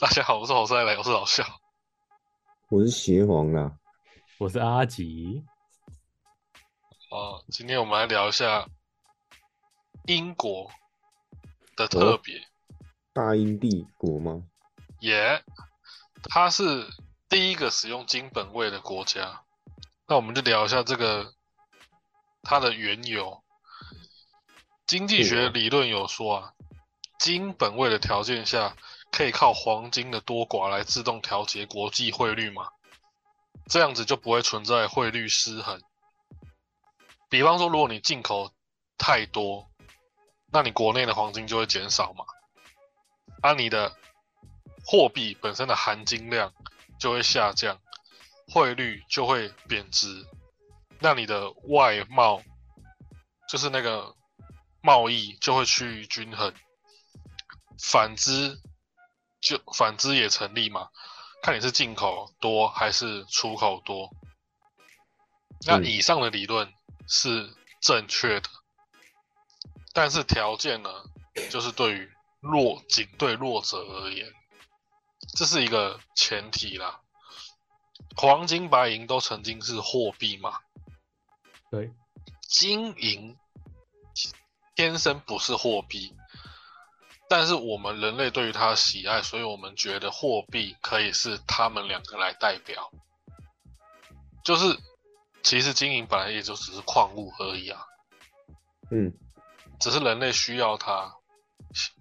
大家好，我是侯赛雷，我是老肖。我是邪皇啦，我是阿吉。哦，今天我们来聊一下英国的特别。大英帝国吗？耶，它是第一个使用金本位的国家。那我们就聊一下这个它的缘由。经济学理论有说啊，金本位的条件下，可以靠黄金的多寡来自动调节国际汇率吗？这样子就不会存在汇率失衡。比方说，如果你进口太多，那你国内的黄金就会减少嘛，而你的货币本身的含金量就会下降，汇率就会贬值，那你的外贸就是那个贸易就会趋于均衡。反之，就反之也成立嘛，看你是进口多还是出口多。那以上的理论。是正确的，但是条件呢，就是对于弱仅对弱者而言，这是一个前提啦。黄金、白银都曾经是货币嘛？对，金银天生不是货币，但是我们人类对于它的喜爱，所以我们觉得货币可以是他们两个来代表，就是。其实金银本来也就只是矿物而已啊，嗯，只是人类需要它，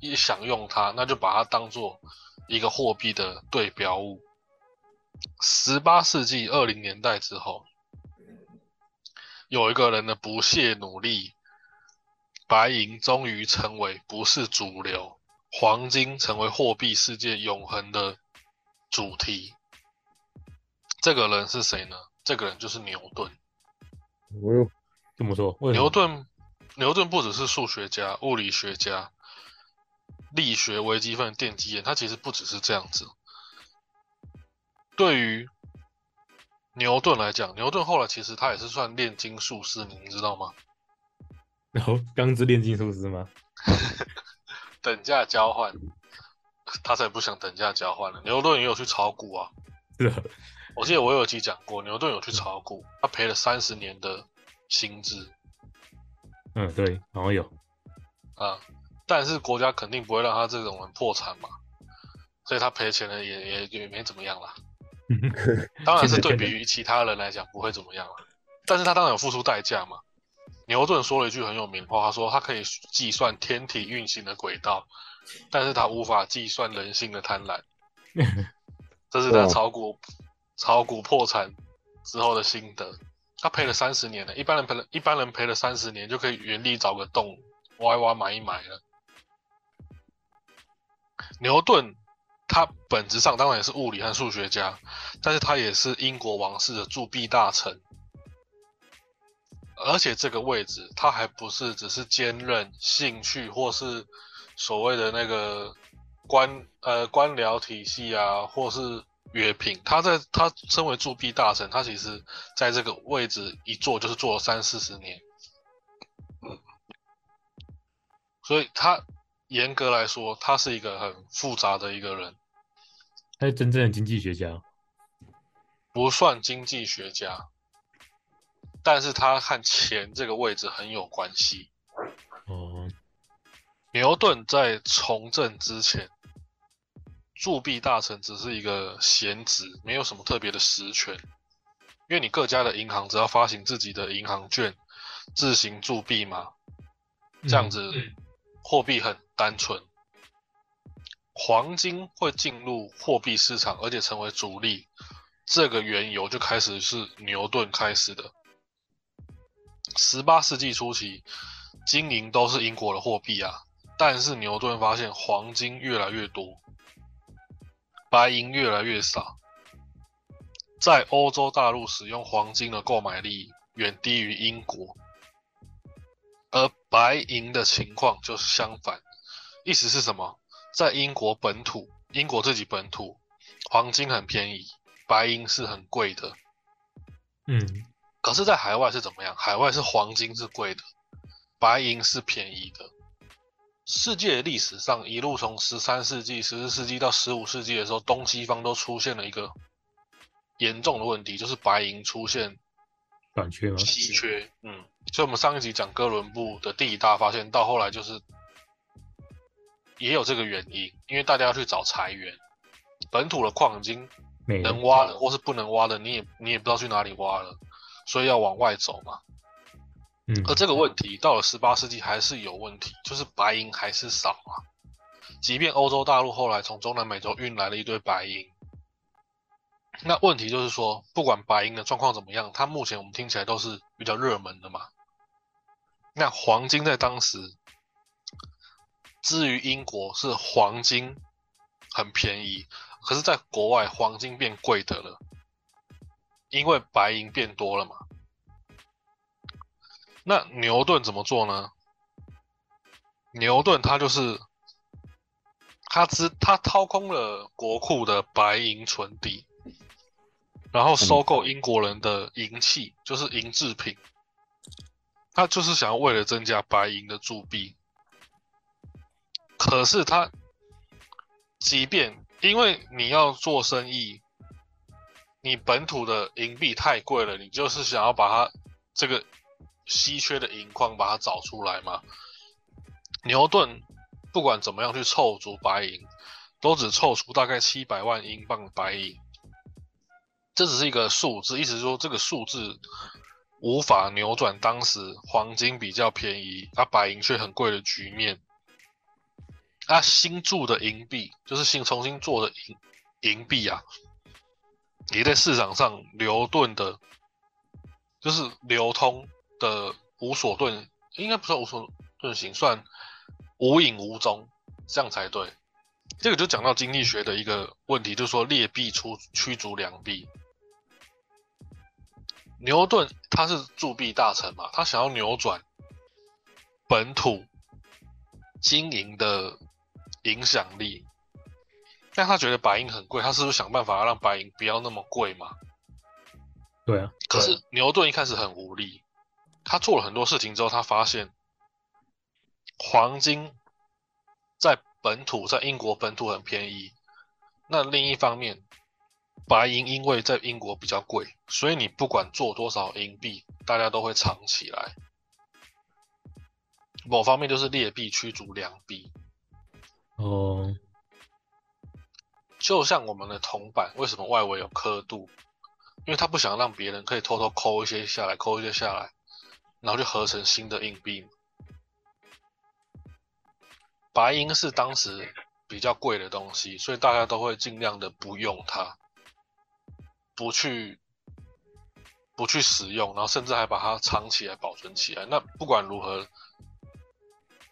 一想用它，那就把它当做一个货币的对标物。十八世纪二零年代之后，有一个人的不懈努力，白银终于成为不是主流，黄金成为货币世界永恒的主题。这个人是谁呢？这个人就是牛顿。我有这么说，牛顿，牛顿不只是数学家、物理学家、力学、微积分、电机眼，他其实不只是这样子。对于牛顿来讲，牛顿后来其实他也是算炼金术师，你知道吗？然后钢之炼金术师吗？等价交换，他才不想等价交换了。牛顿也有去炒股啊。是。我记得我有集讲过，牛顿有去炒股，他赔了三十年的薪资。嗯，对，好像有。啊，但是国家肯定不会让他这种人破产嘛，所以他赔钱了也也也没怎么样啦。当然是对比于其他人来讲不会怎么样了，但是他当然有付出代价嘛。牛顿说了一句很有名的话，他说他可以计算天体运行的轨道，但是他无法计算人性的贪婪。这是他炒股。炒股破产之后的心得，他赔了三十年了。一般人赔了，一般人赔了三十年就可以原地找个洞挖一挖埋一埋了。牛顿他本质上当然也是物理和数学家，但是他也是英国王室的铸币大臣，而且这个位置他还不是只是兼任兴趣或是所谓的那个官呃官僚体系啊，或是。约聘，他在他身为铸币大臣，他其实在这个位置一坐就是坐了三四十年，所以他严格来说，他是一个很复杂的一个人。他是真正的经济学家？不算经济学家，但是他和钱这个位置很有关系。哦，牛顿在从政之前。铸币大臣只是一个闲职，没有什么特别的实权。因为你各家的银行只要发行自己的银行券，自行铸币嘛，这样子货币很单纯。黄金会进入货币市场，而且成为主力，这个缘由就开始是牛顿开始的。十八世纪初期，金银都是英国的货币啊，但是牛顿发现黄金越来越多。白银越来越少，在欧洲大陆使用黄金的购买力远低于英国，而白银的情况就是相反。意思是什么？在英国本土，英国自己本土，黄金很便宜，白银是很贵的。嗯，可是，在海外是怎么样？海外是黄金是贵的，白银是便宜的。世界历史上一路从十三世纪、十四世纪到十五世纪的时候，东西方都出现了一个严重的问题，就是白银出现短缺吗？稀缺。嗯，所以我们上一集讲哥伦布的第一大发现，到后来就是也有这个原因，因为大家要去找财源，本土的矿已经能挖的或是不能挖的，你也你也不知道去哪里挖了，所以要往外走嘛。嗯，而这个问题到了十八世纪还是有问题，就是白银还是少啊。即便欧洲大陆后来从中南美洲运来了一堆白银，那问题就是说，不管白银的状况怎么样，它目前我们听起来都是比较热门的嘛。那黄金在当时，至于英国是黄金很便宜，可是在国外黄金变贵的了，因为白银变多了嘛。那牛顿怎么做呢？牛顿他就是他知他掏空了国库的白银存底，然后收购英国人的银器，就是银制品。他就是想要为了增加白银的铸币，可是他即便因为你要做生意，你本土的银币太贵了，你就是想要把它这个稀缺的银矿把它找出来嘛。牛顿不管怎么样去凑足白银，都只凑出大概七百万英镑白银，这只是一个数字，意思是说这个数字无法扭转当时黄金比较便宜，而、白银却很贵的局面。啊，新铸的银币就是新重新做的银银币啊，你在市场上流动的，就是流通的无所遁，应该不算无所遁形，算无影无踪，这样才对。这个就讲到经济学的一个问题，就是说劣币出驱逐良币。牛顿他是铸币大臣嘛，他想要扭转本土经营的影响力，但他觉得白银很贵，他是不是想办法要让白银不要那么贵嘛？对啊，可是牛顿一开始很无力，他做了很多事情之后，他发现黄金在本土，在英国本土很便宜。那另一方面，白银因为在英国比较贵，所以你不管做多少银币，大家都会藏起来。某方面就是劣币驱逐良币，哦，就像我们的铜板，为什么外围有刻度？因为他不想让别人可以偷偷抠一些下来，抠一些下来，然后就合成新的硬币。白银是当时比较贵的东西，所以大家都会尽量的不用它，不去不去使用，然后甚至还把它藏起来、保存起来。那不管如何，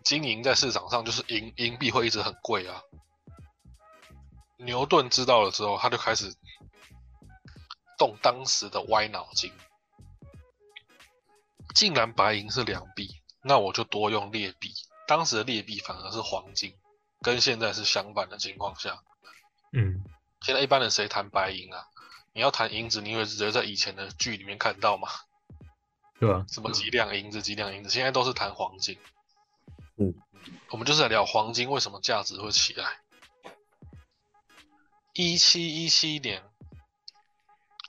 金银在市场上就是银银币会一直很贵啊。牛顿知道了之后，他就开始动当时的歪脑筋。既然白银是良币，那我就多用劣币。当时的劣币反而是黄金，跟现在是相反的情况下。嗯，现在一般人谁谈白银啊？你要谈银子，你会直接在以前的剧里面看到吗？对啊？什么几两银子，几两银子，现在都是谈黄金。嗯，我们就是来聊黄金为什么价值会起来。一七一七年，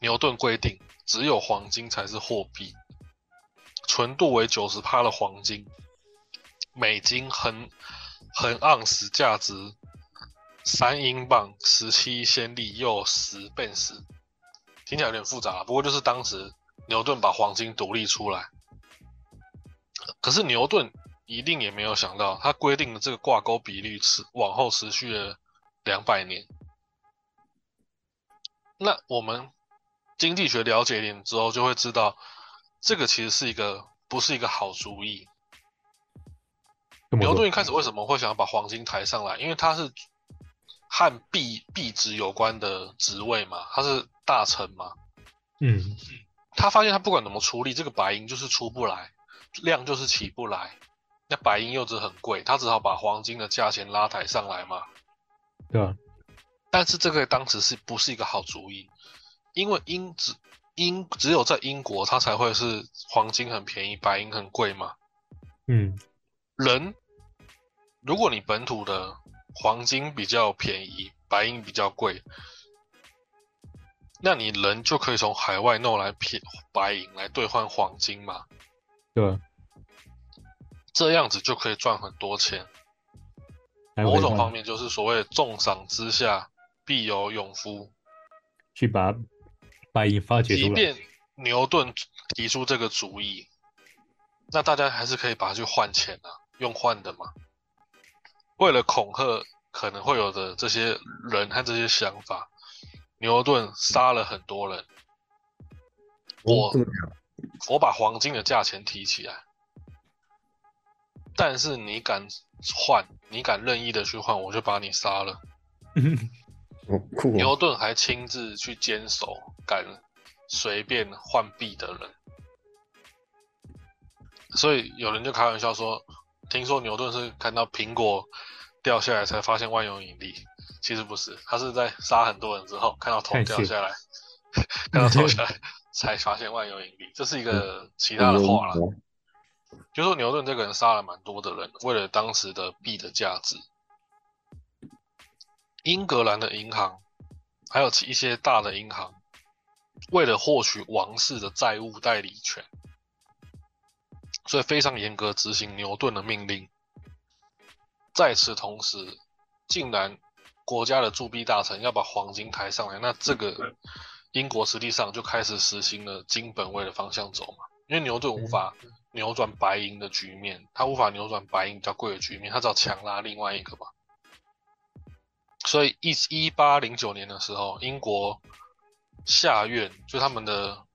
牛顿规定只有黄金才是货币，纯度为九十帕的黄金，美金横横盎司价值三英镑，十七先例又十便士，听起来有点复杂，不过就是当时牛顿把黄金独立出来。可是牛顿一定也没有想到，他规定的这个挂钩比率持往后持续了两百年。那我们经济学了解一点之后，就会知道这个其实是一个不是一个好主意。牛顿一开始为什么会想要把黄金抬上来？因为他是和币币值有关的职位嘛，他是大臣嘛。嗯，他发现他不管怎么处理，这个白银就是出不来，量就是起不来。那白银又是很贵，他只好把黄金的价钱拉抬上来嘛。对吧？但是这个当时是不是一个好主意？因为英只英只有在英国，它才会是黄金很便宜，白银很贵嘛。嗯，人如果你本土的黄金比较便宜，白银比较贵，那你人就可以从海外弄来骗白银来兑换黄金嘛，对？这样子就可以赚很多钱。某种方面就是所谓重赏之下必有勇夫，去把白银发掘出来。即便牛顿提出这个主意，那大家还是可以把它去换钱啊，用换的嘛。为了恐吓可能会有的这些人和这些想法，牛顿杀了很多人。我哦这么讲，我把黄金的价钱提起来，但是你敢换，你敢任意的去换，我就把你杀了。哦酷牛哦，顿还亲自去坚守敢随便换币的人，所以有人就开玩笑说，听说牛顿是看到苹果掉下来才发现万有引力，其实不是，他是在杀很多人之后看到头掉下来，看到头下来才发现万有引力，这是一个其他的话啦。哦就说牛顿这个人杀了蛮多的人，为了当时的币的价值。英格兰的银行，还有其一些大的银行，为了获取王室的债务代理权，所以非常严格执行牛顿的命令。在此同时，竟然国家的铸币大臣要把黄金抬上来，那这个英国实际上就开始实行了金本位的方向走嘛，因为牛顿无法扭转白银的局面，他无法扭转白银比较贵的局面，他只好强拉另外一个嘛。所以一一八零九年的时候，英国下院就他们的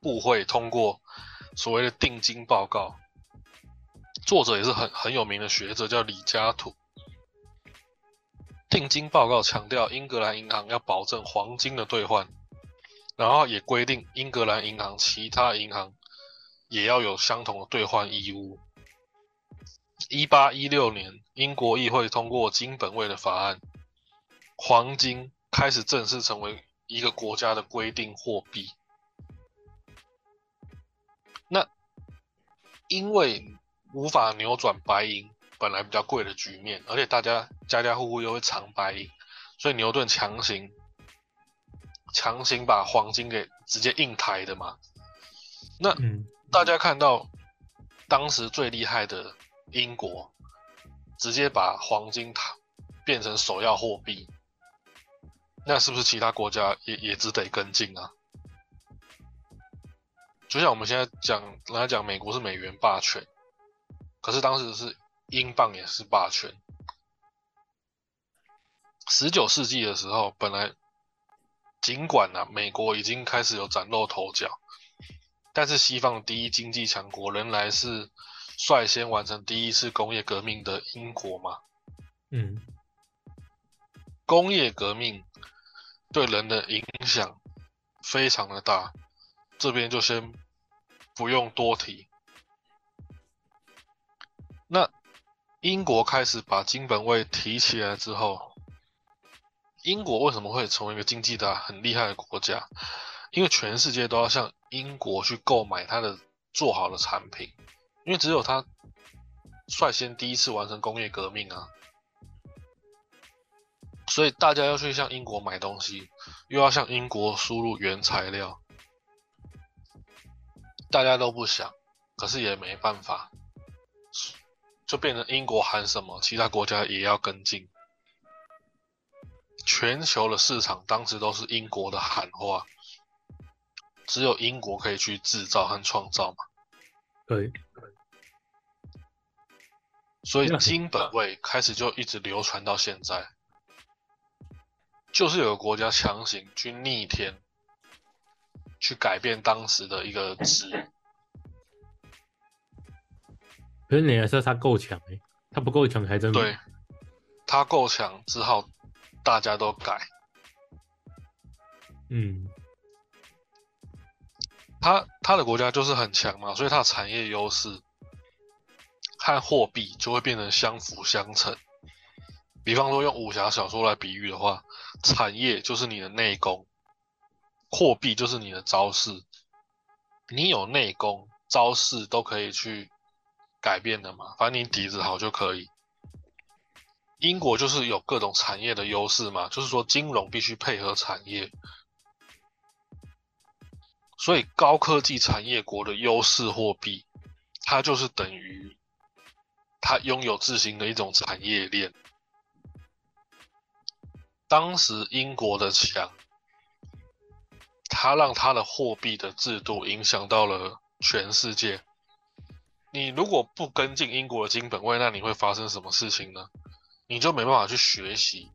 部会通过所谓的定金报告，作者也是很很有名的学者，叫李嘉图。定金报告强调英格兰银行要保证黄金的兑换，然后也规定英格兰银行其他银行也要有相同的兑换义务。一八一六年，英国议会通过金本位的法案，黄金开始正式成为一个国家的规定货币。那因为无法扭转白银本来比较贵的局面，而且大家家家户户又会藏白银，所以牛顿强行强行把黄金给直接硬抬的嘛。那嗯，大家看到当时最厉害的英国，直接把黄金它变成首要货币，那是不是其他国家也也只得跟进啊？就像我们现在讲，人家讲美国是美元霸权，可是当时是英镑也是霸权。十九世纪的时候，本来尽管啊，美国已经开始有崭露头角，但是西方第一经济强国仍然是率先完成第一次工业革命的英国嘛。嗯，工业革命对人的影响非常的大，这边就先不用多提。那英国开始把金本位提起来之后，英国为什么会成为一个经济大很厉害的国家？因为全世界都要向英国去购买它的做好的产品，因为只有它率先第一次完成工业革命啊，所以大家要去向英国买东西，又要向英国输入原材料，大家都不想，可是也没办法，就变成英国喊什么，其他国家也要跟进。全球的市场当时都是英国的喊话，只有英国可以去制造和创造嘛，对，所以金本位开始就一直流传到现在，就是有个国家强行去逆天，去改变当时的一个值，可是你还说他够强诶，他不够强还真对，他够强，只好大家都改。嗯，他他的国家就是很强嘛，所以他的产业优势和货币就会变成相辅相成。比方说用武侠小说来比喻的话，产业就是你的内功，货币就是你的招式。你有内功，招式都可以去改变的嘛，反正你底子好就可以。英国就是有各种产业的优势嘛，就是说金融必须配合产业，所以高科技产业国的优势货币，它就是等于它拥有自行的一种产业链。当时英国的强，它让它的货币的制度影响到了全世界。你如果不跟进英国的金本位，那你会发生什么事情呢？你就没办法去学习，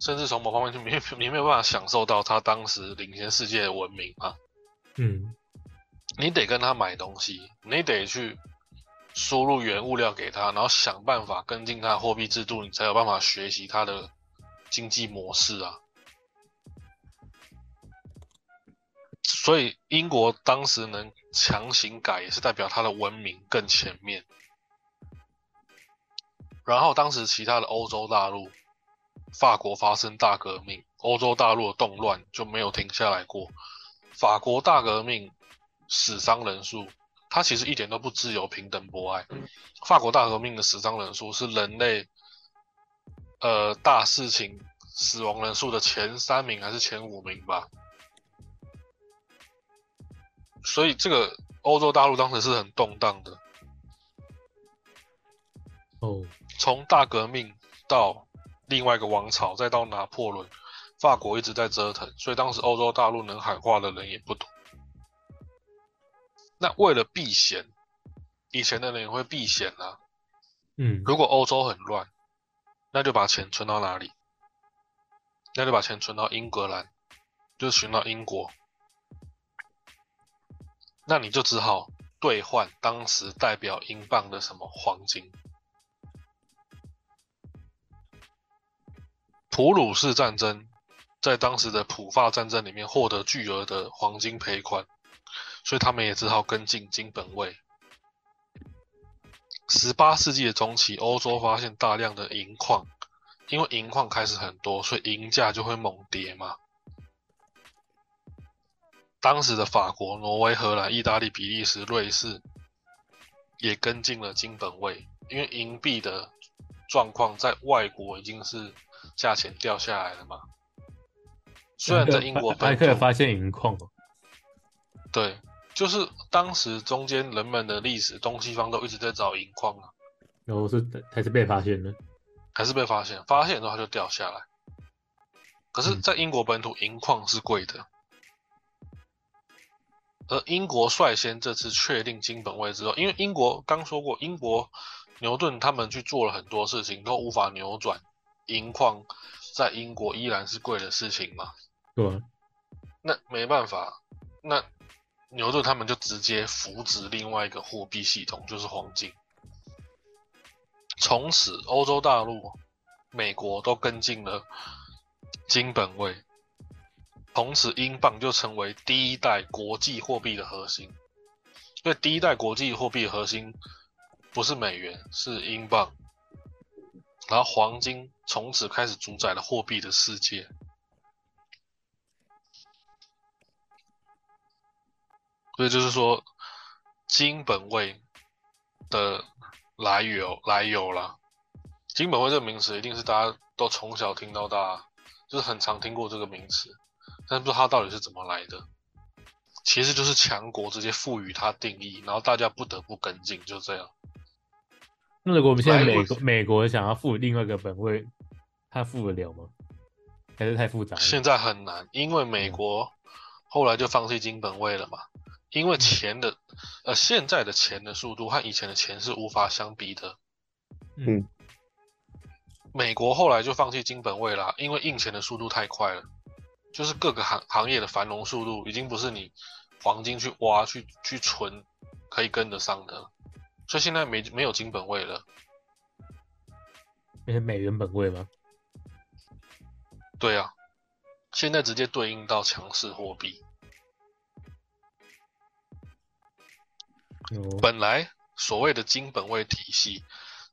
甚至从某方面就没 你没有办法享受到他当时领先世界的文明啊。嗯，你得跟他买东西，你得去输入原物料给他，然后想办法跟进他的货币制度，你才有办法学习他的经济模式啊。所以英国当时能强行改，也是代表他的文明更前面。然后当时其他的欧洲大陆，法国发生大革命，欧洲大陆的动乱就没有停下来过。法国大革命死伤人数，它其实一点都不自由、平等、博爱。法国大革命的死伤人数是人类，呃，大事情死亡人数的前三名还是前五名吧？所以这个欧洲大陆当时是很动荡的。哦。从大革命到另外一个王朝，再到拿破仑，法国一直在折腾，所以当时欧洲大陆能喊话的人也不多。那为了避嫌，以前的人也会避嫌啊。嗯，如果欧洲很乱，那就把钱存到哪里？那就把钱存到英格兰，就存到英国。那你就只好兑换当时代表英镑的什么黄金。普鲁士战争在当时的普法战争里面获得巨额的黄金赔款，所以他们也只好跟进金本位。十八世纪的中期，欧洲发现大量的银矿，因为银矿开始很多，所以银价就会猛跌嘛。当时的法国、挪威、荷兰、意大利、比利时、瑞士也跟进了金本位，因为银币的状况在外国已经是。价钱掉下来了嘛？虽然在英国还可以发现银矿哦。对，就是当时中间人们的历史，东西方都一直在找银矿啊。然后是还是被发现了？还是被发现？发现之后它就掉下来。可是，在英国本土，银矿是贵的。而英国率先这次确定金本位之后，因为英国刚说过，英国牛顿他们去做了很多事情，都无法扭转。银矿在英国依然是贵的事情嘛？对。那没办法，那牛顿他们就直接扶植另外一个货币系统，就是黄金。从此，欧洲大陆、美国都跟进了金本位，从此英镑就成为第一代国际货币的核心。因为第一代国际货币的核心不是美元，是英镑。然后黄金从此开始主宰了货币的世界，所以就是说，金本位的来由来由啦。金本位这个名词一定是大家都从小听到大，就是很常听过这个名词，但不知道它到底是怎么来的。其实就是强国直接赋予它定义，然后大家不得不跟进，就这样。那如果我们现在美国美国想要赋予另外一个本位，它赋得了吗？还是太复杂？现在很难，因为美国后来就放弃金本位了嘛。因为钱的，呃，现在的钱的速度和以前的钱是无法相比的。嗯，美国后来就放弃金本位了，因为印钱的速度太快了，就是各个行行业的繁荣速度已经不是你黄金去挖去去存可以跟得上的。所以现在没没有金本位了，那些美元本位吗？对啊，现在直接对应到强势货币。本来所谓的金本位体系，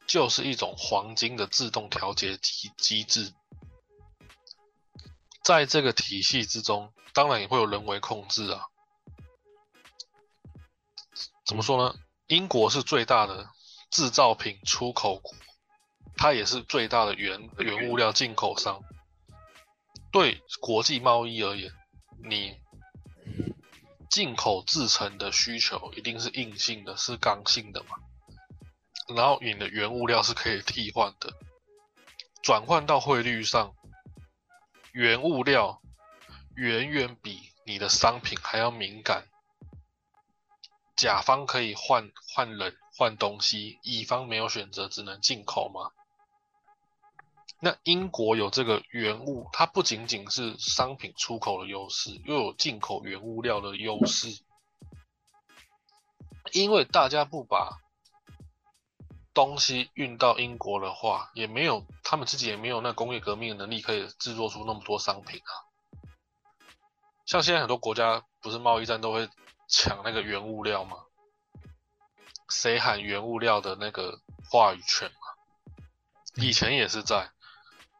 就是一种黄金的自动调节机机制，在这个体系之中，当然也会有人为控制啊。怎么说呢？英国是最大的制造品出口国，它也是最大的原原物料进口商。对国际贸易而言，你进口制成的需求一定是硬性的，是刚性的嘛？然后你的原物料是可以替换的，转换到汇率上，原物料远远比你的商品还要敏感。甲方可以换换人换东西，乙方没有选择，只能进口吗？那英国有这个原物，它不仅仅是商品出口的优势，又有进口原物料的优势。因为大家不把东西运到英国的话，也没有他们自己也没有那工业革命的能力，可以制作出那么多商品啊。像现在很多国家不是贸易战都会抢那个原物料吗？谁喊原物料的那个话语权嘛？以前也是在。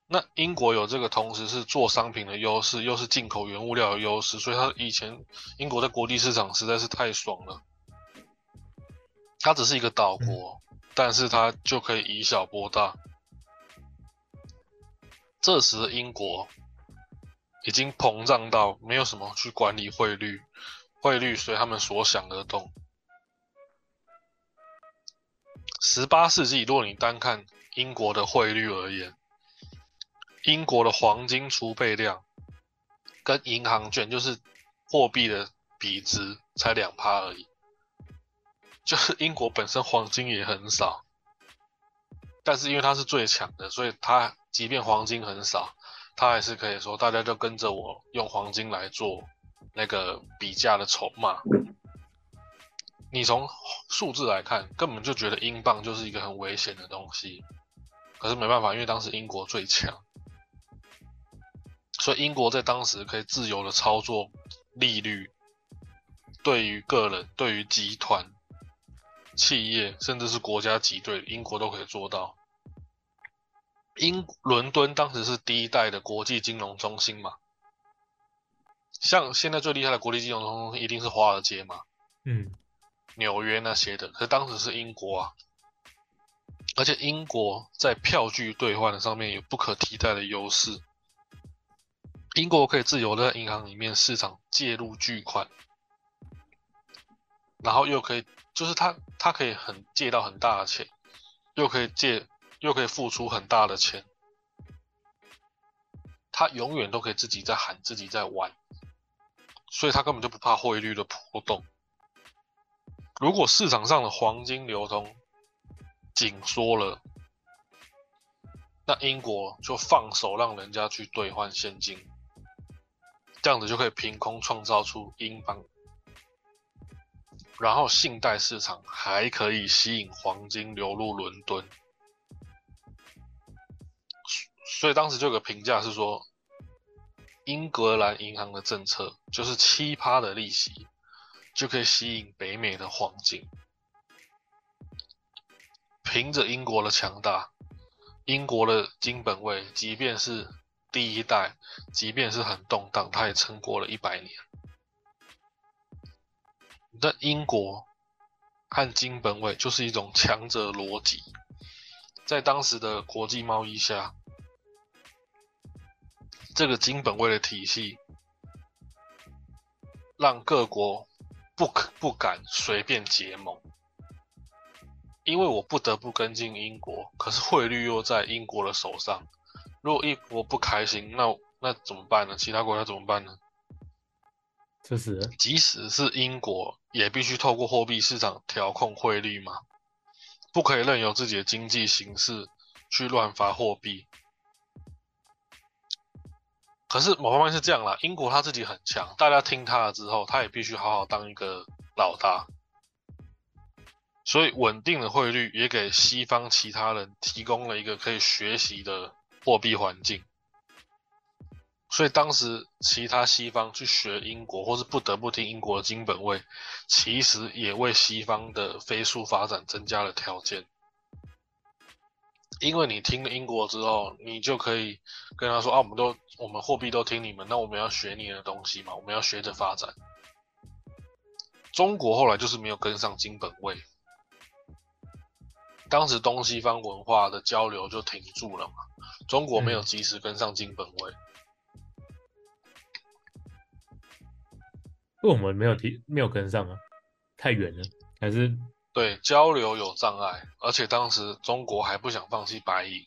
那英国有这个，同时是做商品的优势，又是进口原物料的优势，所以它以前英国在国际市场实在是太爽了。它只是一个岛国，但是它就可以以小博大。这时的英国已经膨胀到没有什么去管理汇率，汇率随他们所想而动。十八世纪，如果你单看英国的汇率而言，英国的黄金储备量跟银行券就是货币的比值才两趴而已，就是英国本身黄金也很少，但是因为它是最强的，所以它即便黄金很少，它还是可以说大家就跟着我用黄金来做那个比价的筹码。你从数字来看，根本就觉得英镑就是一个很危险的东西，可是没办法，因为当时英国最强。所以英国在当时可以自由的操作利率，对于个人、对于集团、企业，甚至是国家级队，英国都可以做到。英伦敦当时是第一代的国际金融中心嘛，像现在最厉害的国际金融中心一定是华尔街嘛，嗯，纽约那些的，可当时是英国啊，而且英国在票据兑换的上面有不可替代的优势。英国可以自由的在银行里面市场介入巨款，然后又可以，就是他他可以很借到很大的钱，又可以借，又可以付出很大的钱，他永远都可以自己在喊，自己在玩，所以他根本就不怕汇率的波动。如果市场上的黄金流通紧缩了，那英国就放手让人家去兑换现金。这样子就可以凭空创造出英镑，然后信贷市场还可以吸引黄金流入伦敦，所以当时就有个评价是说，英格兰银行的政策就是七趴的利息就可以吸引北美的黄金，凭着英国的强大，英国的金本位，即便是。第一代，即便是很动荡，它也撑过了一百年。那英国和金本位就是一种强者逻辑，在当时的国际贸易下，这个金本位的体系让各国不可不敢随便结盟，因为我不得不跟进英国，可是汇率又在英国的手上。如果一国不开心，那那怎么办呢？其他国家怎么办呢？就是，即使是英国，也必须透过货币市场调控汇率嘛，不可以任由自己的经济形势去乱发货币。可是某方面是这样啦，英国他自己很强，大家听他了之后，他也必须好好当一个老大。所以稳定的汇率也给西方其他人提供了一个可以学习的。货币环境，所以当时其他西方去学英国，或是不得不听英国的金本位，其实也为西方的飞速发展增加了条件。因为你听了英国之后，你就可以跟他说：“啊，我们都我们货币都听你们，那我们要学你的东西嘛，我们要学着发展。”中国后来就是没有跟上金本位。当时东西方文化的交流就停住了嘛，中国没有及时跟上金本位。为我们没有提没有跟上啊，太远了，还是对交流有障碍，而且当时中国还不想放弃白银。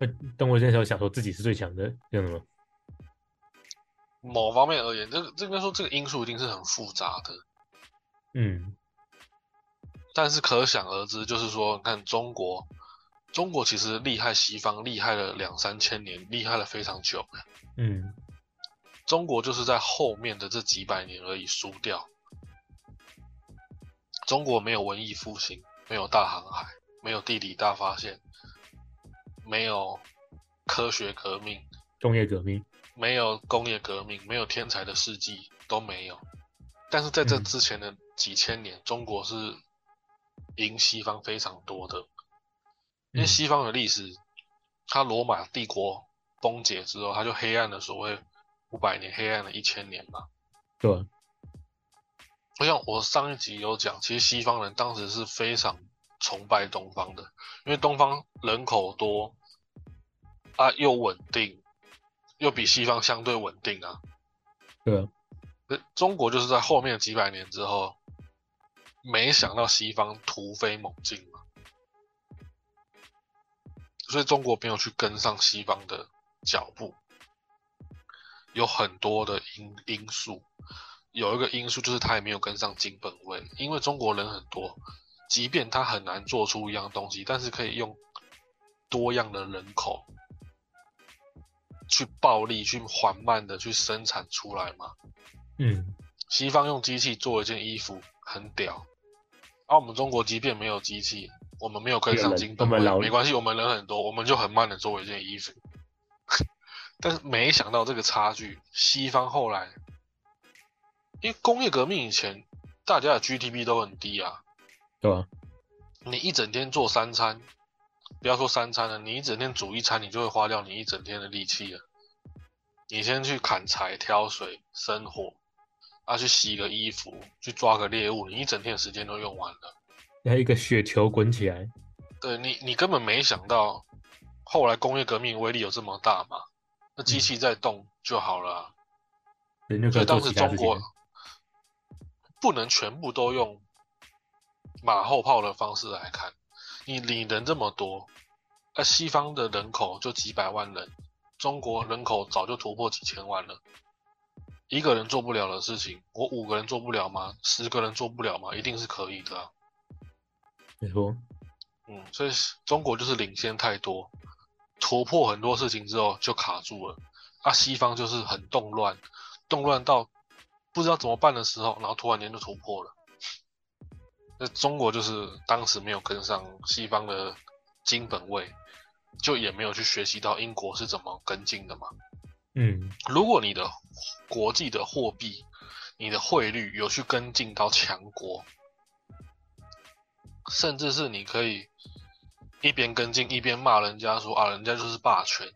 呃，邓国先生想说自己是最强的，这样吗？某方面而言，这个这边说这个因素一定是很复杂的。嗯，但是可想而知，就是说，看中国，中国其实厉害西方，厉害了两三千年，厉害了非常久。嗯，中国就是在后面的这几百年而已输掉。中国没有文艺复兴，没有大航海，没有地理大发现，没有科学革命，工业革命，没有工业革命，没有天才的事迹，都没有。但是在这之前的几千年，中国是赢西方非常多的，因为西方的历史，它罗马帝国崩解之后，它就黑暗了所谓五百年，黑暗了一千年嘛。对。我想我上一集有讲，其实西方人当时是非常崇拜东方的，因为东方人口多啊，又稳定，又比西方相对稳定啊。对。中国就是在后面几百年之后，没想到西方突飞猛进嘛，所以中国没有去跟上西方的脚步，有很多的因因素，有一个因素就是他也没有跟上金本位，因为中国人很多，即便他很难做出一样东西，但是可以用多样的人口去暴力、去缓慢的去生产出来嘛。嗯，西方用机器做一件衣服很屌，而我们中国即便没有机器，我们没有跟上京东，没关系，我们人很多，我们就很慢的做一件衣服。但是没想到这个差距，西方后来，因为工业革命以前，大家的 GDP 都很低啊，对吧？你一整天做三餐，不要说三餐了，你一整天煮一餐，你就会花掉你一整天的力气了。你先去砍柴、挑水、生火。啊，去洗个衣服，去抓个猎物，你一整天的时间都用完了。然后一个雪球滚起来。对你，你根本没想到，后来工业革命威力有这么大嘛？那机器在动就好了。所以当时中国不能全部都用马后炮的方式来看。你你人这么多，那西方的人口就几百万人，中国人口早就突破几千万了。一个人做不了的事情，我五个人做不了吗？十个人做不了吗？一定是可以的。没错，嗯，所以中国就是领先太多，突破很多事情之后就卡住了。啊，西方就是很动乱，动乱到不知道怎么办的时候，然后突然间就突破了。那中国就是当时没有跟上西方的金本位，就也没有去学习到英国是怎么跟进的嘛。嗯，如果你的国际的货币，你的汇率有去跟进到强国，甚至是你可以一边跟进一边骂人家说啊，人家就是霸权。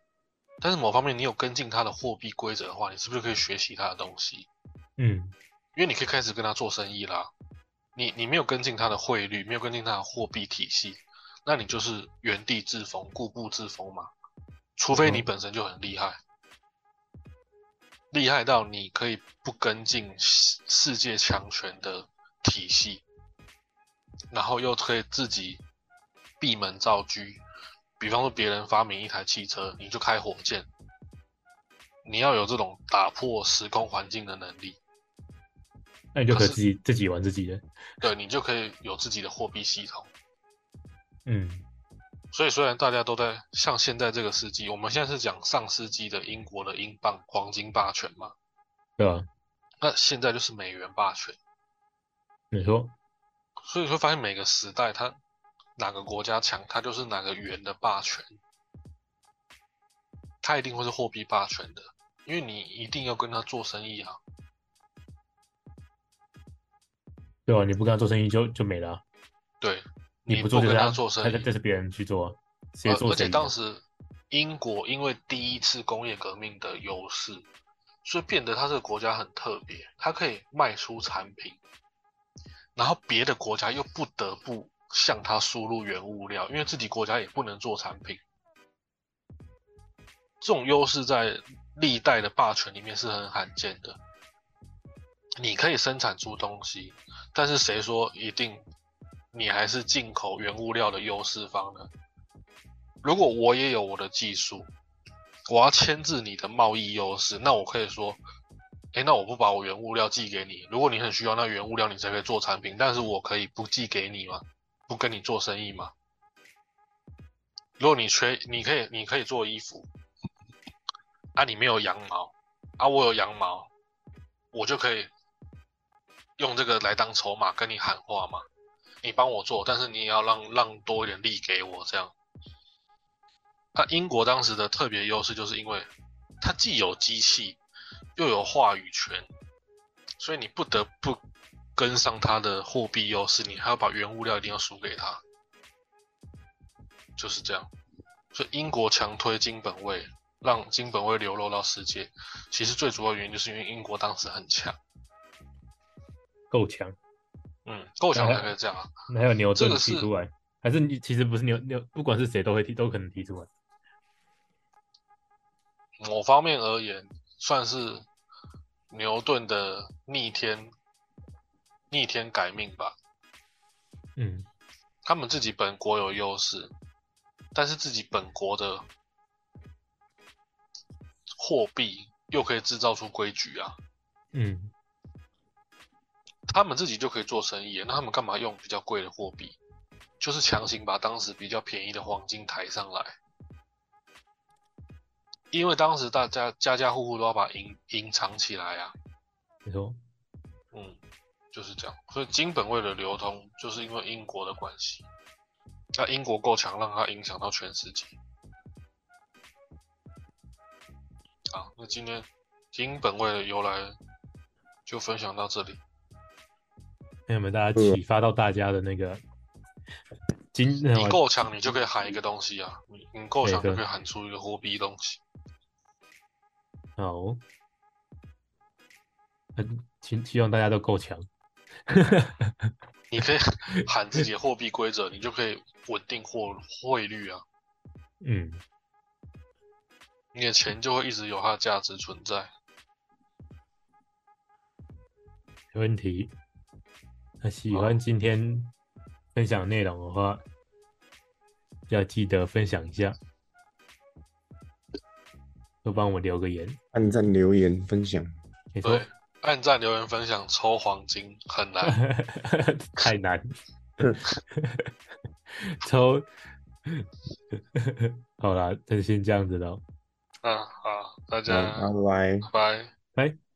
但是某方面你有跟进他的货币规则的话，你是不是可以学习他的东西？嗯，因为你可以开始跟他做生意啦。你你没有跟进他的汇率，没有跟进他的货币体系，那你就是原地自封、固步自封嘛。除非你本身就很厉害。厉害到你可以不跟进世界强权的体系，然后又可以自己闭门造车。比方说，别人发明一台汽车，你就开火箭。你要有这种打破时空环境的能力，那你就可以自己自己玩自己的。对你就可以有自己的货币系统。嗯。所以，虽然大家都在像现在这个世纪，我们现在是讲上世纪的英国的英镑黄金霸权嘛？对啊。那现在就是美元霸权。没错。所以会发现每个时代，它哪个国家强，它就是哪个元的霸权。它一定会是货币霸权的，因为你一定要跟他做生意啊。对啊，你不跟他做生意就就没了。对。你不做跟他做生意，这是别人去做。而且当时英国因为第一次工业革命的优势，所以变得它这个国家很特别，它可以卖出产品，然后别的国家又不得不向他输入原物料，因为自己国家也不能做产品。这种优势在历代的霸权里面是很罕见的。你可以生产出东西，但是谁说一定你还是进口原物料的优势方呢？如果我也有我的技术，我要牵制你的贸易优势，那我可以说，哎，那我不把我原物料寄给你，如果你很需要那原物料，你才可以做产品，但是我可以不寄给你吗？不跟你做生意吗？如果你缺，你可以，你可以做衣服，啊，你没有羊毛，啊，我有羊毛，我就可以用这个来当筹码跟你喊话嘛。你帮我做，但是你也要让让多一点力给我，这样。那英国当时的特别优势，就是因为它既有机器，又有话语权，所以你不得不跟上它的货币优势，你还要把原物料一定要输给他，就是这样。所以英国强推金本位，让金本位流落到世界，其实最主要原因就是因为英国当时很强，够强，嗯，够强才可以这样还有牛顿这个是提出来，还是你其实不是牛牛，不管是谁都会提，都可能提出来。某方面而言，算是牛顿的逆天逆天改命吧。嗯，他们自己本国有优势，但是自己本国的货币又可以制造出规矩啊，嗯，他们自己就可以做生意，那他们干嘛用比较贵的货币？就是强行把当时比较便宜的黄金抬上来，因为当时大家家家户户都要把银银藏起来啊，没错，嗯，就是这样。所以金本位的流通，就是因为英国的关系。那英国够强，让它影响到全世界。好，那今天金本位的由来就分享到这里。让我们大家启发到大家的那个金，你够强，你就可以喊一个东西啊！你你够强，就可以喊出一个货币东西。好，很希希望大家都够强。你可以 喊自己的货币规则，你就可以稳定货汇率啊！嗯，你的钱就会一直有它的价值存在。没问题。那喜欢今天分享内容的话，要记得分享一下，都帮我留个言。按赞、留言、分享，没错对，，按赞、留言、分享，抽黄金很难。太难。抽，好啦，那就先这样子喽，嗯，好，大好，家拜拜。拜拜。拜。